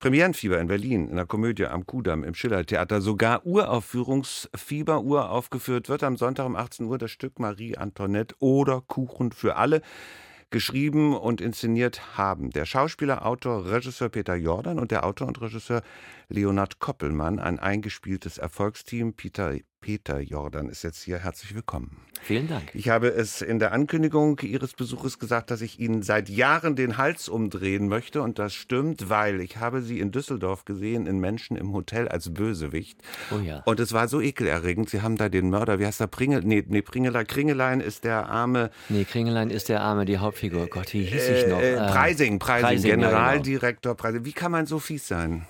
Premierenfieber in Berlin, in der Komödie am Kudamm, im Schillertheater, sogar Uraufführungsfieber, uraufgeführt wird am Sonntag um 18 Uhr das Stück Marie Antoinette oder Kuchen für alle geschrieben und inszeniert haben. Der Schauspieler, Autor, Regisseur Peter Jordan und der Autor und Regisseur Leonard Koppelmann, ein eingespieltes Erfolgsteam. Peter, Peter Jordan ist jetzt hier. Herzlich willkommen. Vielen Dank. Ich habe es in der Ankündigung Ihres Besuches gesagt, dass ich Ihnen seit Jahren den Hals umdrehen möchte. Und das stimmt, weil ich habe Sie in Düsseldorf gesehen, in Menschen im Hotel als Bösewicht. Oh ja. Und es war so ekelerregend. Sie haben da den Mörder, wie heißt der? Pringel, nee, nee Pringelein, Kringelein ist der arme... Nee, Kringelein ist der arme, die Hauptfigur. Gott, wie hieß ich noch? Äh, Preising, Preising, Preising, ja, genau. Generaldirektor Preising. Wie kann man so fies sein?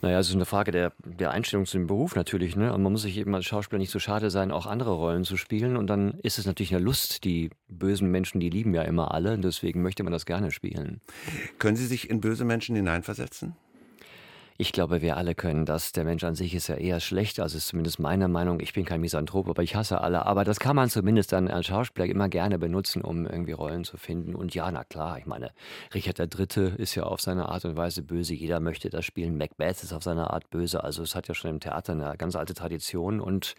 Naja, es ist eine Frage der, der Einstellung zu dem Beruf natürlich. Ne? Und man muss sich eben als Schauspieler nicht so schade sein, auch andere Rollen zu spielen. Und dann ist es natürlich eine Lust. Die bösen Menschen, die lieben ja immer alle. Und deswegen möchte man das gerne spielen. Können Sie sich in böse Menschen hineinversetzen? Ich glaube, wir alle können das. Der Mensch an sich ist ja eher schlecht, also ist zumindest meine Meinung. Ich bin kein Misanthrop, aber ich hasse alle. Aber das kann man zumindest dann als Schauspieler immer gerne benutzen, um irgendwie Rollen zu finden. Und ja, na klar, ich meine, Richard III. ist ja auf seine Art und Weise böse. Jeder möchte das spielen. Macbeth ist auf seine Art böse. Also es hat ja schon im Theater eine ganz alte Tradition. Und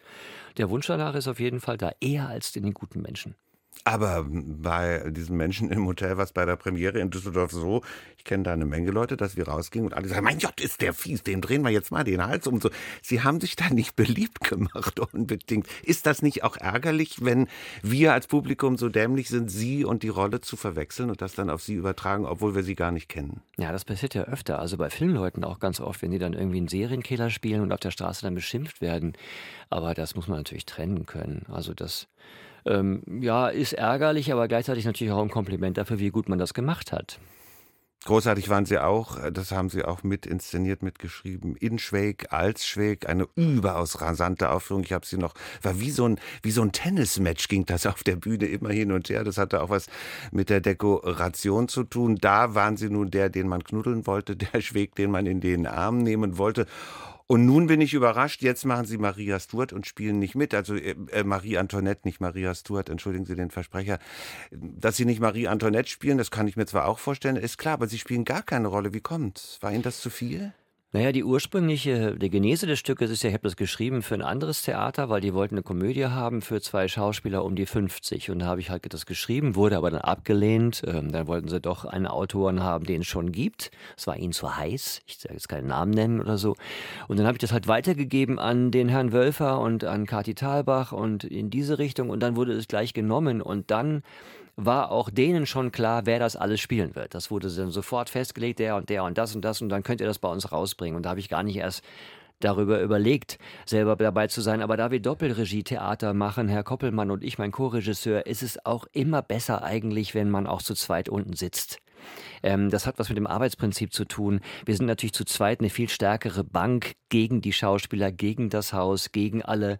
der Wunsch danach ist auf jeden Fall da, eher als in den guten Menschen. Aber bei diesen Menschen im Hotel war es bei der Premiere in Düsseldorf so, ich kenne da eine Menge Leute, dass wir rausgingen und alle sagen, mein Gott, ist der fies, dem drehen wir jetzt mal den Hals um. So. Sie haben sich da nicht beliebt gemacht, unbedingt. Ist das nicht auch ärgerlich, wenn wir als Publikum so dämlich sind, Sie und die Rolle zu verwechseln und das dann auf Sie übertragen, obwohl wir Sie gar nicht kennen? Ja, das passiert ja öfter. Also bei Filmleuten auch ganz oft, wenn die dann irgendwie einen Serienkiller spielen und auf der Straße dann beschimpft werden. Aber das muss man natürlich trennen können. Also das ähm, ja, ist ärgerlich, aber gleichzeitig natürlich auch ein Kompliment dafür, wie gut man das gemacht hat. Großartig waren sie auch, das haben sie auch mit inszeniert, mitgeschrieben. In Schweg, als Schweg, eine überaus rasante Aufführung. Ich habe sie noch, war wie so ein, wie so ein Tennismatch ging das auf der Bühne immer hin und her. Das hatte auch was mit der Dekoration zu tun. Da waren sie nun der, den man knuddeln wollte, der Schweg, den man in den Arm nehmen wollte. Und nun bin ich überrascht, jetzt machen sie Maria Stuart und spielen nicht mit. Also äh, äh, Marie Antoinette, nicht Maria Stuart, entschuldigen Sie den Versprecher. Dass sie nicht Marie Antoinette spielen, das kann ich mir zwar auch vorstellen, ist klar, aber sie spielen gar keine Rolle. Wie kommt's? War Ihnen das zu viel? Naja, die ursprüngliche, die Genese des Stückes ist ja, ich habe das geschrieben für ein anderes Theater, weil die wollten eine Komödie haben für zwei Schauspieler um die 50. Und da habe ich halt das geschrieben, wurde aber dann abgelehnt. Ähm, dann wollten sie doch einen Autoren haben, den es schon gibt. Es war ihnen zu heiß. Ich sage jetzt keinen Namen nennen oder so. Und dann habe ich das halt weitergegeben an den Herrn Wölfer und an Kati Thalbach und in diese Richtung. Und dann wurde es gleich genommen. Und dann war auch denen schon klar, wer das alles spielen wird. Das wurde dann sofort festgelegt, der und der und das und das und dann könnt ihr das bei uns rausbringen. Und da habe ich gar nicht erst darüber überlegt, selber dabei zu sein. Aber da wir Doppelregie-Theater machen, Herr Koppelmann und ich, mein Co-Regisseur, ist es auch immer besser eigentlich, wenn man auch zu zweit unten sitzt. Ähm, das hat was mit dem Arbeitsprinzip zu tun. Wir sind natürlich zu zweit eine viel stärkere Bank gegen die Schauspieler, gegen das Haus, gegen alle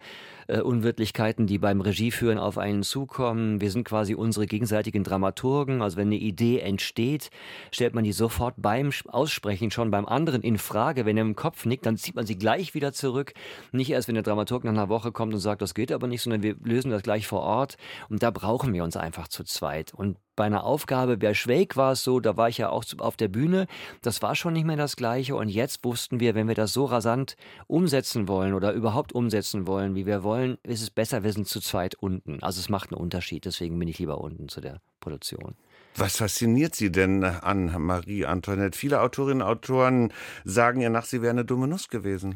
äh, Unwirtlichkeiten, die beim Regieführen auf einen zukommen. Wir sind quasi unsere gegenseitigen Dramaturgen. Also wenn eine Idee entsteht, stellt man die sofort beim Aussprechen schon beim anderen in Frage. Wenn er im Kopf nickt, dann zieht man sie gleich wieder zurück. Nicht erst, wenn der Dramaturg nach einer Woche kommt und sagt, das geht aber nicht, sondern wir lösen das gleich vor Ort. Und da brauchen wir uns einfach zu zweit. Und bei einer Aufgabe bei Schweig war es so, da war ich ja auch auf der Bühne, das war schon nicht mehr das Gleiche und jetzt wussten wir, wenn wir das so rasant umsetzen wollen oder überhaupt umsetzen wollen, wie wir wollen, ist es besser, wir sind zu zweit unten. Also es macht einen Unterschied, deswegen bin ich lieber unten zu der Produktion. Was fasziniert Sie denn an Marie Antoinette? Viele Autorinnen und Autoren sagen ja nach, sie wäre eine dumme Nuss gewesen.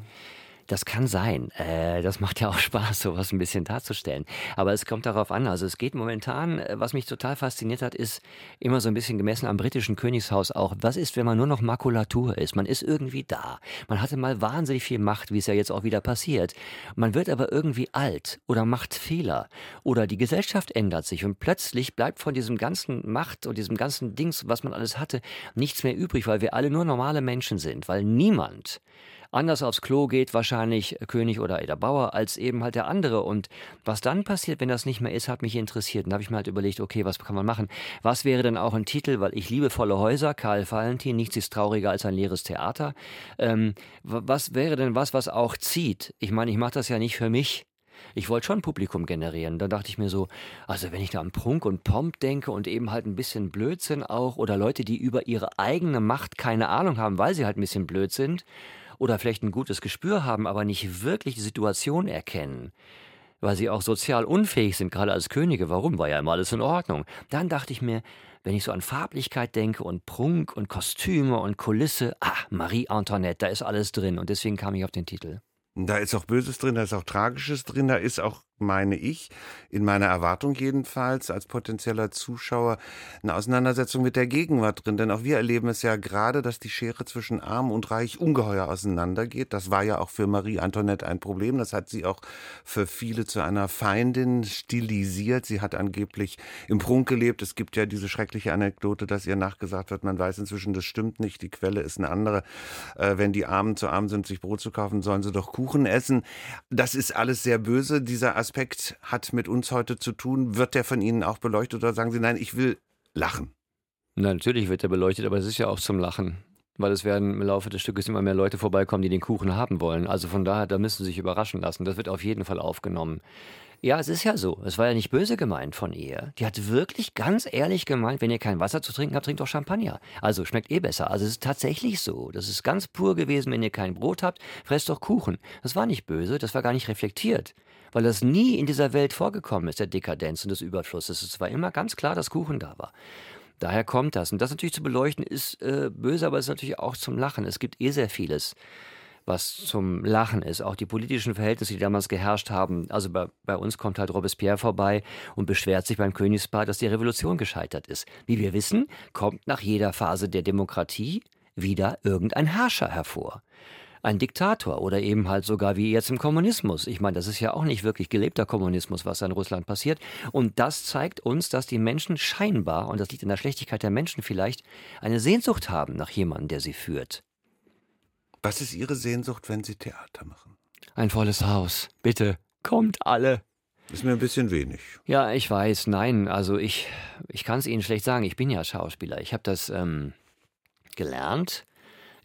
Das kann sein. Äh, das macht ja auch Spaß, sowas ein bisschen darzustellen. Aber es kommt darauf an. Also es geht momentan, äh, was mich total fasziniert hat, ist immer so ein bisschen gemessen am britischen Königshaus auch. Was ist, wenn man nur noch Makulatur ist? Man ist irgendwie da. Man hatte mal wahnsinnig viel Macht, wie es ja jetzt auch wieder passiert. Man wird aber irgendwie alt oder macht Fehler. Oder die Gesellschaft ändert sich und plötzlich bleibt von diesem ganzen Macht und diesem ganzen Dings, was man alles hatte, nichts mehr übrig, weil wir alle nur normale Menschen sind. Weil niemand anders aufs Klo geht, wahrscheinlich König oder Eder Bauer, als eben halt der andere. Und was dann passiert, wenn das nicht mehr ist, hat mich interessiert. Und da habe ich mir halt überlegt, okay, was kann man machen? Was wäre denn auch ein Titel, weil ich liebe volle Häuser, Karl Valentin, nichts ist trauriger als ein leeres Theater. Ähm, was wäre denn was, was auch zieht? Ich meine, ich mache das ja nicht für mich, Ich wollte schon Publikum generieren. Da dachte ich mir so, also wenn ich da an Prunk und Pomp denke und eben halt ein bisschen Blödsinn auch oder Leute, die über ihre eigene Macht keine Ahnung haben, weil sie halt ein bisschen blöd sind oder vielleicht ein gutes Gespür haben, aber nicht wirklich die Situation erkennen weil sie auch sozial unfähig sind, gerade als Könige. Warum? War ja immer alles in Ordnung. Dann dachte ich mir, wenn ich so an Farblichkeit denke und Prunk und Kostüme und Kulisse, ah, Marie Antoinette, da ist alles drin und deswegen kam ich auf den Titel. Da ist auch Böses drin, da ist auch Tragisches drin, da ist auch meine ich, in meiner Erwartung jedenfalls als potenzieller Zuschauer, eine Auseinandersetzung mit der Gegenwart drin. Denn auch wir erleben es ja gerade, dass die Schere zwischen Arm und Reich ungeheuer auseinandergeht. Das war ja auch für Marie Antoinette ein Problem. Das hat sie auch für viele zu einer Feindin stilisiert. Sie hat angeblich im Prunk gelebt. Es gibt ja diese schreckliche Anekdote, dass ihr nachgesagt wird, man weiß inzwischen, das stimmt nicht. Die Quelle ist eine andere. Äh, wenn die Armen zu arm sind, sich Brot zu kaufen, sollen sie doch Kuchen essen. Das ist alles sehr böse. Dieser Aspekt hat mit uns heute zu tun? Wird der von Ihnen auch beleuchtet oder sagen Sie, nein, ich will lachen? Na, natürlich wird er beleuchtet, aber es ist ja auch zum Lachen. Weil es werden im Laufe des Stückes immer mehr Leute vorbeikommen, die den Kuchen haben wollen. Also von daher, da müssen Sie sich überraschen lassen. Das wird auf jeden Fall aufgenommen. Ja, es ist ja so. Es war ja nicht böse gemeint von ihr. Die hat wirklich ganz ehrlich gemeint, wenn ihr kein Wasser zu trinken habt, trinkt doch Champagner. Also schmeckt eh besser. Also es ist tatsächlich so. Das ist ganz pur gewesen, wenn ihr kein Brot habt, fresst doch Kuchen. Das war nicht böse, das war gar nicht reflektiert. Weil das nie in dieser Welt vorgekommen ist, der Dekadenz und des Überflusses. Es war immer ganz klar, dass Kuchen da war. Daher kommt das. Und das natürlich zu beleuchten ist äh, böse, aber es ist natürlich auch zum Lachen. Es gibt eh sehr vieles was zum Lachen ist. Auch die politischen Verhältnisse, die damals geherrscht haben. Also bei, bei uns kommt halt Robespierre vorbei und beschwert sich beim Königspaar, dass die Revolution gescheitert ist. Wie wir wissen, kommt nach jeder Phase der Demokratie wieder irgendein Herrscher hervor ein Diktator oder eben halt sogar wie jetzt im Kommunismus. Ich meine, das ist ja auch nicht wirklich gelebter Kommunismus, was in Russland passiert. Und das zeigt uns, dass die Menschen scheinbar, und das liegt in der Schlechtigkeit der Menschen vielleicht, eine Sehnsucht haben nach jemandem, der sie führt. Was ist Ihre Sehnsucht, wenn Sie Theater machen? Ein volles Haus. Bitte, kommt alle. Ist mir ein bisschen wenig. Ja, ich weiß. Nein, also ich, ich kann es Ihnen schlecht sagen. Ich bin ja Schauspieler. Ich habe das ähm, gelernt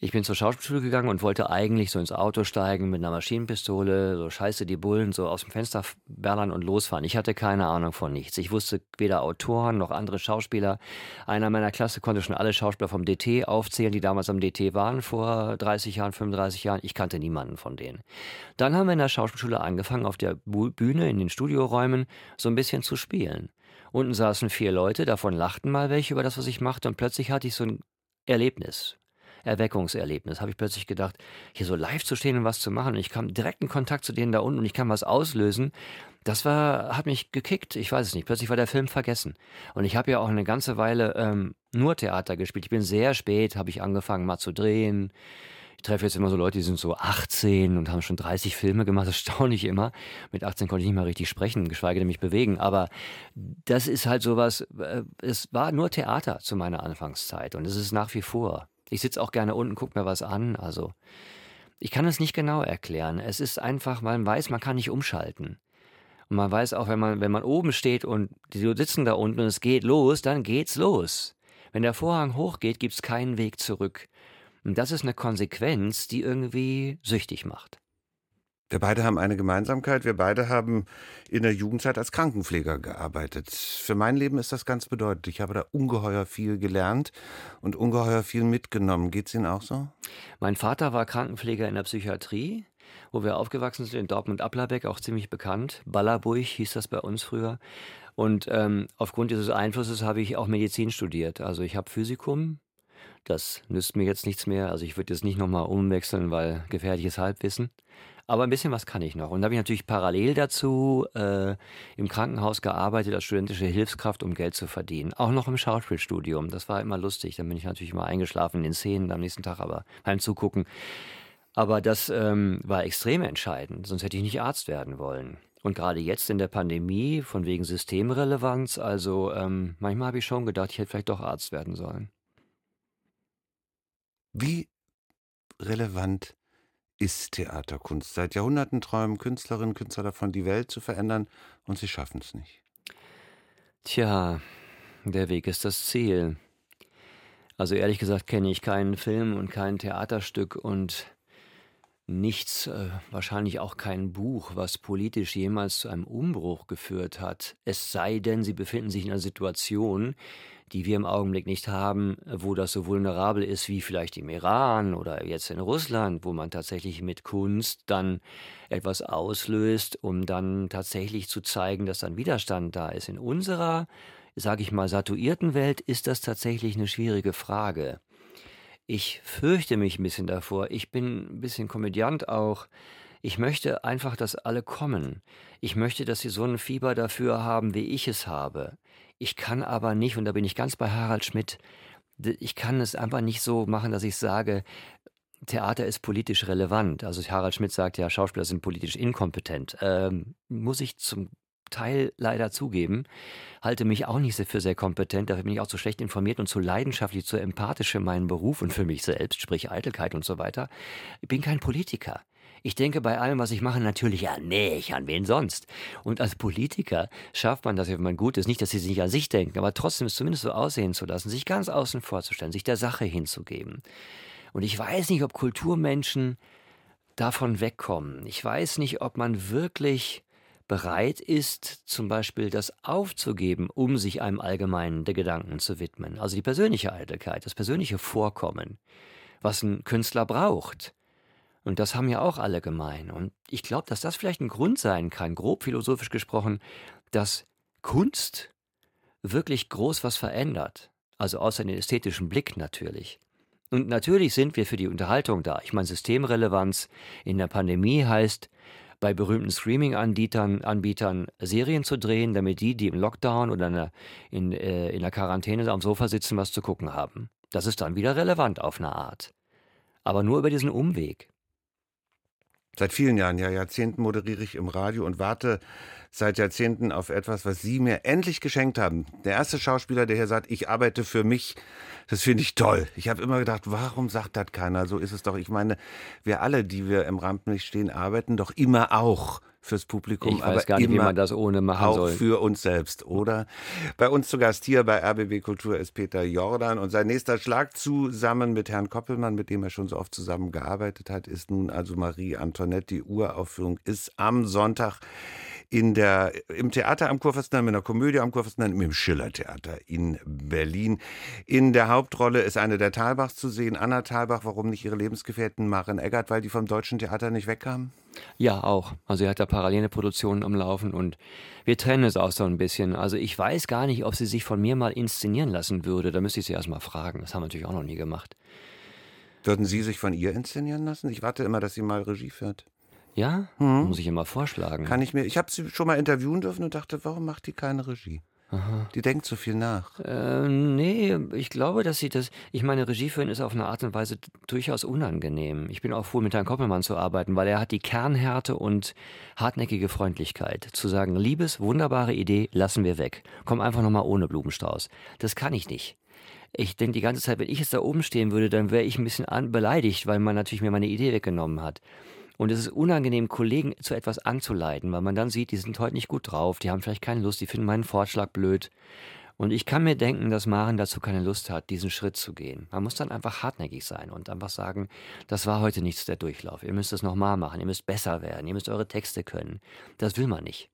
ich bin zur Schauspielschule gegangen und wollte eigentlich so ins Auto steigen mit einer Maschinenpistole, so scheiße die Bullen, so aus dem Fenster ballern und losfahren. Ich hatte keine Ahnung von nichts. Ich wusste weder Autoren noch andere Schauspieler. Einer meiner Klasse konnte schon alle Schauspieler vom DT aufzählen, die damals am DT waren, vor 30 Jahren, 35 Jahren. Ich kannte niemanden von denen. Dann haben wir in der Schauspielschule angefangen, auf der Bühne, in den Studioräumen, so ein bisschen zu spielen. Unten saßen vier Leute, davon lachten mal welche über das, was ich machte, und plötzlich hatte ich so ein Erlebnis. Erweckungserlebnis. Habe ich plötzlich gedacht, hier so live zu stehen und was zu machen. Und ich kam direkt in Kontakt zu denen da unten und ich kann was auslösen. Das war, hat mich gekickt. Ich weiß es nicht. Plötzlich war der Film vergessen. Und ich habe ja auch eine ganze Weile ähm, nur Theater gespielt. Ich bin sehr spät, habe ich angefangen mal zu drehen. Ich treffe jetzt immer so Leute, die sind so 18 und haben schon 30 Filme gemacht. Das staune ich immer. Mit 18 konnte ich nicht mal richtig sprechen, geschweige denn mich bewegen. Aber das ist halt sowas, äh, es war nur Theater zu meiner Anfangszeit und es ist nach wie vor. Ich sitze auch gerne unten, gucke mir was an. Also, ich kann es nicht genau erklären. Es ist einfach, man weiß, man kann nicht umschalten. Und man weiß auch, wenn man, wenn man oben steht und die sitzen da unten und es geht los, dann geht's los. Wenn der Vorhang hochgeht, gibt's keinen Weg zurück. Und das ist eine Konsequenz, die irgendwie süchtig macht. Wir beide haben eine Gemeinsamkeit. Wir beide haben in der Jugendzeit als Krankenpfleger gearbeitet. Für mein Leben ist das ganz bedeutend. Ich habe da ungeheuer viel gelernt und ungeheuer viel mitgenommen. Geht es Ihnen auch so? Mein Vater war Krankenpfleger in der Psychiatrie, wo wir aufgewachsen sind, in Dortmund-Applerbeck, auch ziemlich bekannt. Ballerburg hieß das bei uns früher. Und ähm, aufgrund dieses Einflusses habe ich auch Medizin studiert. Also ich habe Physikum. Das nützt mir jetzt nichts mehr. Also ich würde jetzt nicht nochmal umwechseln, weil gefährliches Halbwissen. Aber ein bisschen was kann ich noch. Und da habe ich natürlich parallel dazu äh, im Krankenhaus gearbeitet als studentische Hilfskraft, um Geld zu verdienen. Auch noch im Schauspielstudium. Das war immer lustig. Dann bin ich natürlich immer eingeschlafen in den Szenen am nächsten Tag, aber beim Zugucken. Aber das ähm, war extrem entscheidend, sonst hätte ich nicht Arzt werden wollen. Und gerade jetzt in der Pandemie, von wegen Systemrelevanz, also ähm, manchmal habe ich schon gedacht, ich hätte vielleicht doch Arzt werden sollen. Wie relevant ist Theaterkunst. Seit Jahrhunderten träumen Künstlerinnen und Künstler davon, die Welt zu verändern, und sie schaffen es nicht. Tja, der Weg ist das Ziel. Also ehrlich gesagt kenne ich keinen Film und kein Theaterstück und nichts, äh, wahrscheinlich auch kein Buch, was politisch jemals zu einem Umbruch geführt hat. Es sei denn, sie befinden sich in einer Situation, die wir im Augenblick nicht haben, wo das so vulnerabel ist wie vielleicht im Iran oder jetzt in Russland, wo man tatsächlich mit Kunst dann etwas auslöst, um dann tatsächlich zu zeigen, dass dann Widerstand da ist. In unserer, sage ich mal, satuierten Welt ist das tatsächlich eine schwierige Frage. Ich fürchte mich ein bisschen davor. Ich bin ein bisschen Komödiant auch. Ich möchte einfach, dass alle kommen. Ich möchte, dass sie so ein Fieber dafür haben, wie ich es habe. Ich kann aber nicht, und da bin ich ganz bei Harald Schmidt, ich kann es einfach nicht so machen, dass ich sage, Theater ist politisch relevant. Also Harald Schmidt sagt ja, Schauspieler sind politisch inkompetent. Ähm, muss ich zum Teil leider zugeben, halte mich auch nicht für sehr kompetent, dafür bin ich auch zu schlecht informiert und zu leidenschaftlich, zu empathisch für meinen Beruf und für mich selbst, sprich Eitelkeit und so weiter. Ich bin kein Politiker. Ich denke bei allem, was ich mache, natürlich an mich, an wen sonst. Und als Politiker schafft man das, wenn man gut ist, nicht, dass sie sich nicht an sich denken, aber trotzdem es zumindest so aussehen zu lassen, sich ganz außen vorzustellen, sich der Sache hinzugeben. Und ich weiß nicht, ob Kulturmenschen davon wegkommen. Ich weiß nicht, ob man wirklich bereit ist, zum Beispiel das aufzugeben, um sich einem allgemeinen der Gedanken zu widmen. Also die persönliche Eitelkeit, das persönliche Vorkommen, was ein Künstler braucht. Und das haben ja auch alle gemein. Und ich glaube, dass das vielleicht ein Grund sein kann, grob philosophisch gesprochen, dass Kunst wirklich groß was verändert. Also außer den ästhetischen Blick natürlich. Und natürlich sind wir für die Unterhaltung da. Ich meine, Systemrelevanz in der Pandemie heißt, bei berühmten Streaming-Anbietern Anbietern Serien zu drehen, damit die, die im Lockdown oder in der, in, äh, in der Quarantäne am Sofa sitzen, was zu gucken haben. Das ist dann wieder relevant auf eine Art. Aber nur über diesen Umweg. Seit vielen Jahren, ja Jahrzehnten moderiere ich im Radio und warte seit Jahrzehnten auf etwas, was Sie mir endlich geschenkt haben. Der erste Schauspieler, der hier sagt, ich arbeite für mich, das finde ich toll. Ich habe immer gedacht, warum sagt das keiner? So ist es doch. Ich meine, wir alle, die wir im Rampenlicht stehen, arbeiten doch immer auch fürs Publikum, ich weiß aber gar nicht, wie man das ohne machen auch soll. für uns selbst, oder? Bei uns zu Gast hier bei RBB Kultur ist Peter Jordan und sein nächster Schlag zusammen mit Herrn Koppelmann, mit dem er schon so oft zusammengearbeitet hat, ist nun also Marie Antoinette. Die Uraufführung ist am Sonntag in der, im Theater am Kurfürstendamm, in der Komödie am Kurfürstendamm, im Schillertheater in Berlin. In der Hauptrolle ist eine der Thalbachs zu sehen, Anna Thalbach. Warum nicht ihre Lebensgefährtin Maren Eggert, weil die vom Deutschen Theater nicht wegkam? Ja, auch. Also er hat da parallele Produktionen am Laufen und wir trennen es auch so ein bisschen. Also ich weiß gar nicht, ob sie sich von mir mal inszenieren lassen würde. Da müsste ich sie erst mal fragen. Das haben wir natürlich auch noch nie gemacht. Würden Sie sich von ihr inszenieren lassen? Ich warte immer, dass sie mal Regie führt. Ja? Hm. Muss ich immer vorschlagen. Kann ich mir. Ich habe sie schon mal interviewen dürfen und dachte, warum macht die keine Regie? Aha. Die denkt zu viel nach. Äh, nee, ich glaube, dass sie das. Ich meine, Regie führen ist auf eine Art und Weise durchaus unangenehm. Ich bin auch froh, mit Herrn Koppelmann zu arbeiten, weil er hat die Kernhärte und hartnäckige Freundlichkeit. Zu sagen, liebes, wunderbare Idee, lassen wir weg. Komm einfach nochmal ohne Blumenstrauß. Das kann ich nicht. Ich denke die ganze Zeit, wenn ich jetzt da oben stehen würde, dann wäre ich ein bisschen beleidigt, weil man natürlich mir meine Idee weggenommen hat. Und es ist unangenehm, Kollegen zu etwas anzuleiten, weil man dann sieht, die sind heute nicht gut drauf, die haben vielleicht keine Lust, die finden meinen Vorschlag blöd. Und ich kann mir denken, dass Maren dazu keine Lust hat, diesen Schritt zu gehen. Man muss dann einfach hartnäckig sein und einfach sagen, das war heute nichts der Durchlauf. Ihr müsst es nochmal machen, ihr müsst besser werden, ihr müsst eure Texte können. Das will man nicht.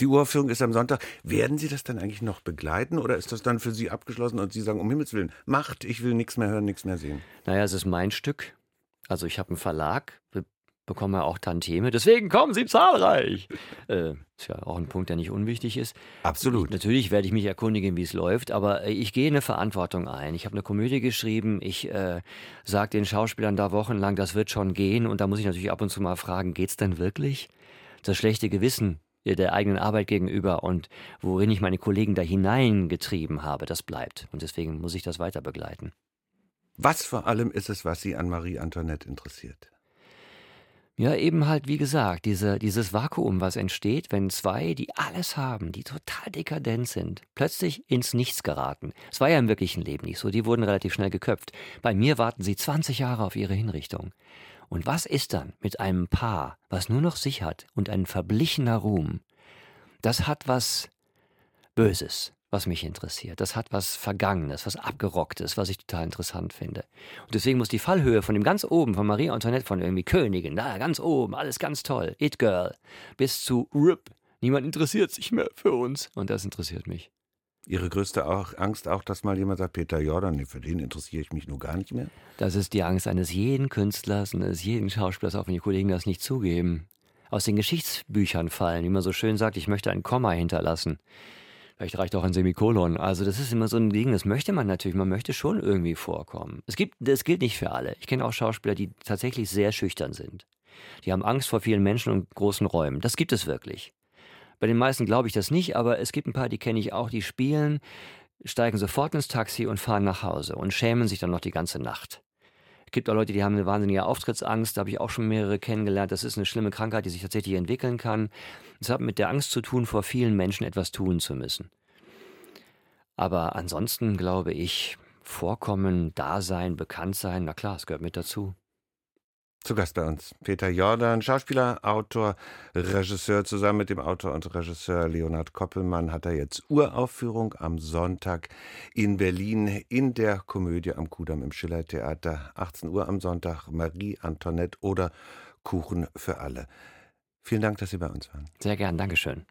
Die Uraufführung ist am Sonntag. Werden Sie das dann eigentlich noch begleiten oder ist das dann für Sie abgeschlossen und Sie sagen, um Himmels Willen, macht, ich will nichts mehr hören, nichts mehr sehen? Naja, es ist mein Stück. Also ich habe einen Verlag, bekommen wir auch Tantieme. Deswegen kommen sie zahlreich. Äh, ist ja auch ein Punkt, der nicht unwichtig ist. Absolut. Ich, natürlich werde ich mich erkundigen, wie es läuft, aber äh, ich gehe eine Verantwortung ein. Ich habe eine Komödie geschrieben. Ich äh, sage den Schauspielern da wochenlang, das wird schon gehen. Und da muss ich natürlich ab und zu mal fragen, geht's denn wirklich? Das schlechte Gewissen der eigenen Arbeit gegenüber und worin ich meine Kollegen da hineingetrieben habe, das bleibt. Und deswegen muss ich das weiter begleiten. Was vor allem ist es, was Sie an Marie Antoinette interessiert? Ja, eben halt, wie gesagt, diese, dieses Vakuum, was entsteht, wenn zwei, die alles haben, die total dekadent sind, plötzlich ins Nichts geraten. Es war ja im wirklichen Leben nicht so, die wurden relativ schnell geköpft. Bei mir warten sie 20 Jahre auf ihre Hinrichtung. Und was ist dann mit einem Paar, was nur noch sich hat und ein verblichener Ruhm? Das hat was Böses. Was mich interessiert. Das hat was Vergangenes, was Abgerocktes, was ich total interessant finde. Und deswegen muss die Fallhöhe von dem ganz oben, von Marie Antoinette, von irgendwie Königin, da ganz oben, alles ganz toll, It Girl, bis zu RIP. Niemand interessiert sich mehr für uns. Und das interessiert mich. Ihre größte auch, Angst auch, dass mal jemand sagt, Peter Jordan, nee, für den interessiere ich mich nur gar nicht mehr? Das ist die Angst eines jeden Künstlers und eines jeden Schauspielers, auch wenn die Kollegen das nicht zugeben. Aus den Geschichtsbüchern fallen, wie man so schön sagt, ich möchte ein Komma hinterlassen. Vielleicht reicht auch ein Semikolon. Also das ist immer so ein Ding, das möchte man natürlich. Man möchte schon irgendwie vorkommen. Es gibt, das gilt nicht für alle. Ich kenne auch Schauspieler, die tatsächlich sehr schüchtern sind. Die haben Angst vor vielen Menschen und großen Räumen. Das gibt es wirklich. Bei den meisten glaube ich das nicht, aber es gibt ein paar, die kenne ich auch, die spielen, steigen sofort ins Taxi und fahren nach Hause und schämen sich dann noch die ganze Nacht. Es gibt auch Leute, die haben eine wahnsinnige Auftrittsangst, da habe ich auch schon mehrere kennengelernt. Das ist eine schlimme Krankheit, die sich tatsächlich entwickeln kann. Es hat mit der Angst zu tun, vor vielen Menschen etwas tun zu müssen. Aber ansonsten glaube ich, Vorkommen, Dasein, bekannt sein, na klar, es gehört mit dazu. Zu Gast bei uns Peter Jordan, Schauspieler, Autor, Regisseur. Zusammen mit dem Autor und Regisseur Leonhard Koppelmann hat er jetzt Uraufführung am Sonntag in Berlin in der Komödie am Kudamm im Schillertheater. 18 Uhr am Sonntag Marie Antoinette oder Kuchen für alle. Vielen Dank, dass Sie bei uns waren. Sehr gern, Dankeschön.